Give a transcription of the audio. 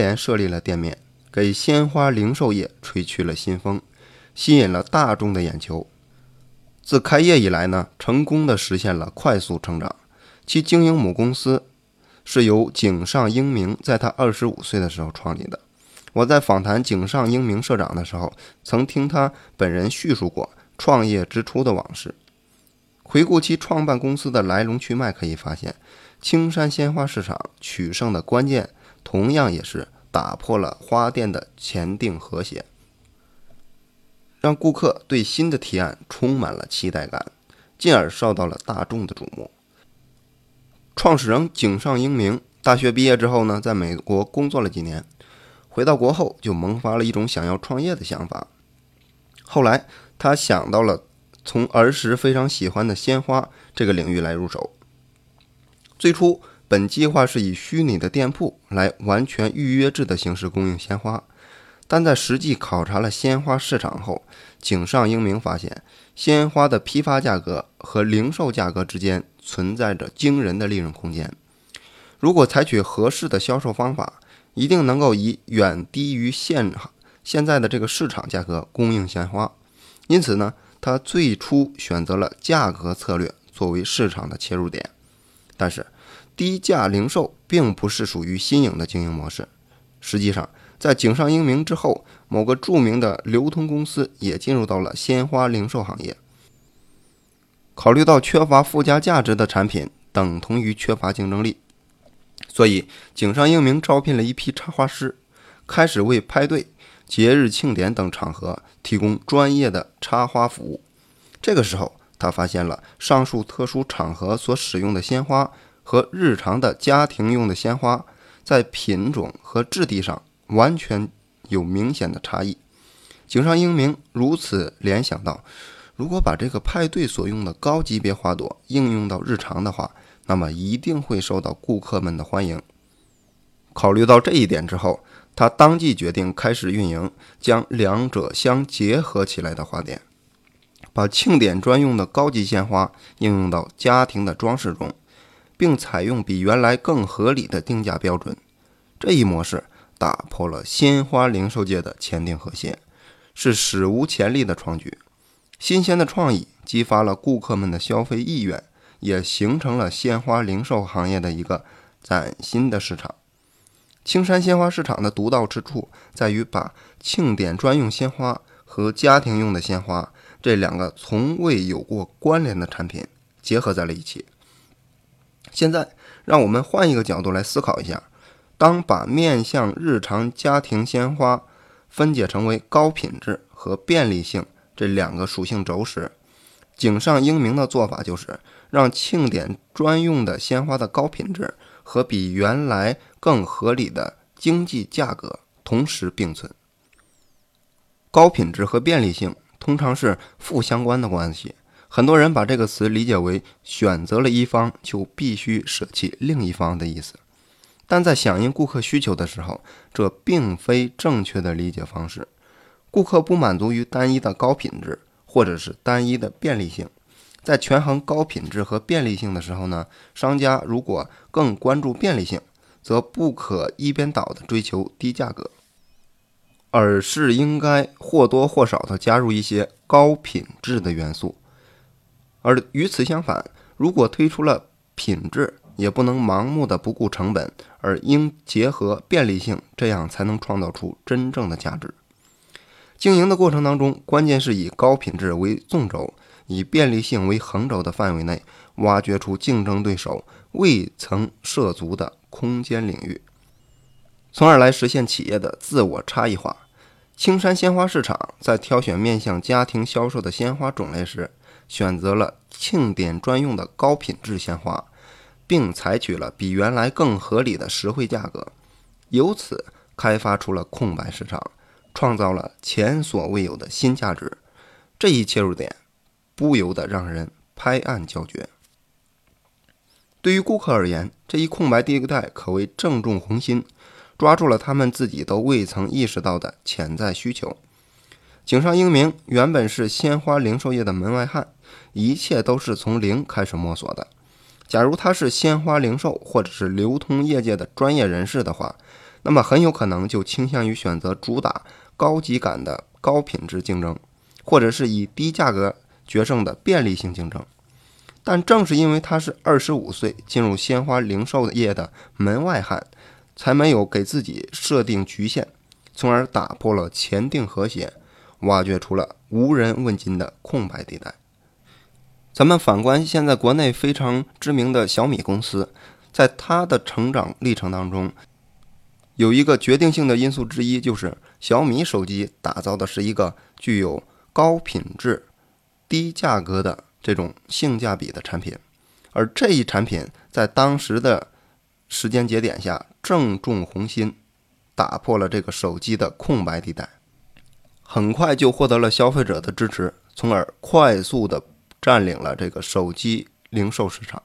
连设立了店面，给鲜花零售业吹去了新风，吸引了大众的眼球。自开业以来呢，成功的实现了快速成长。其经营母公司是由井上英明在他二十五岁的时候创立的。我在访谈井上英明社长的时候，曾听他本人叙述过创业之初的往事。回顾其创办公司的来龙去脉，可以发现，青山鲜花市场取胜的关键，同样也是打破了花店的前定和谐，让顾客对新的提案充满了期待感，进而受到了大众的瞩目。创始人井上英明大学毕业之后呢，在美国工作了几年。回到国后，就萌发了一种想要创业的想法。后来，他想到了从儿时非常喜欢的鲜花这个领域来入手。最初，本计划是以虚拟的店铺来完全预约制的形式供应鲜花，但在实际考察了鲜花市场后，井上英明发现，鲜花的批发价格和零售价格之间存在着惊人的利润空间。如果采取合适的销售方法，一定能够以远低于现现在的这个市场价格供应鲜花，因此呢，他最初选择了价格策略作为市场的切入点。但是，低价零售并不是属于新颖的经营模式。实际上，在井上英明之后，某个著名的流通公司也进入到了鲜花零售行业。考虑到缺乏附加价值的产品等同于缺乏竞争力。所以，井上英明招聘了一批插花师，开始为派对、节日庆典等场合提供专业的插花服务。这个时候，他发现了上述特殊场合所使用的鲜花和日常的家庭用的鲜花在品种和质地上完全有明显的差异。井上英明如此联想到，如果把这个派对所用的高级别花朵应用到日常的话，那么一定会受到顾客们的欢迎。考虑到这一点之后，他当即决定开始运营将两者相结合起来的花店，把庆典专用的高级鲜花应用到家庭的装饰中，并采用比原来更合理的定价标准。这一模式打破了鲜花零售界的前定和谐，是史无前例的创举。新鲜的创意激发了顾客们的消费意愿。也形成了鲜花零售行业的一个崭新的市场。青山鲜花市场的独到之处在于把庆典专用鲜花和家庭用的鲜花这两个从未有过关联的产品结合在了一起。现在，让我们换一个角度来思考一下：当把面向日常家庭鲜花分解成为高品质和便利性这两个属性轴时，井上英明的做法就是。让庆典专用的鲜花的高品质和比原来更合理的经济价格同时并存。高品质和便利性通常是负相关的关系，很多人把这个词理解为选择了一方就必须舍弃另一方的意思，但在响应顾客需求的时候，这并非正确的理解方式。顾客不满足于单一的高品质或者是单一的便利性。在权衡高品质和便利性的时候呢，商家如果更关注便利性，则不可一边倒的追求低价格，而是应该或多或少的加入一些高品质的元素。而与此相反，如果推出了品质，也不能盲目的不顾成本，而应结合便利性，这样才能创造出真正的价值。经营的过程当中，关键是以高品质为纵轴。以便利性为横轴的范围内，挖掘出竞争对手未曾涉足的空间领域，从而来实现企业的自我差异化。青山鲜花市场在挑选面向家庭销售的鲜花种类时，选择了庆典专用的高品质鲜花，并采取了比原来更合理的实惠价格，由此开发出了空白市场，创造了前所未有的新价值。这一切入点。不由得让人拍案叫绝。对于顾客而言，这一空白地带可谓正中红心，抓住了他们自己都未曾意识到的潜在需求。井上英明原本是鲜花零售业的门外汉，一切都是从零开始摸索的。假如他是鲜花零售或者是流通业界的专业人士的话，那么很有可能就倾向于选择主打高级感的高品质竞争，或者是以低价格决胜的便利性竞争。但正是因为他是二十五岁进入鲜花零售业的门外汉，才没有给自己设定局限，从而打破了前定和谐，挖掘出了无人问津的空白地带。咱们反观现在国内非常知名的小米公司，在它的成长历程当中，有一个决定性的因素之一，就是小米手机打造的是一个具有高品质、低价格的。这种性价比的产品，而这一产品在当时的时间节点下正中红心，打破了这个手机的空白地带，很快就获得了消费者的支持，从而快速的占领了这个手机零售市场。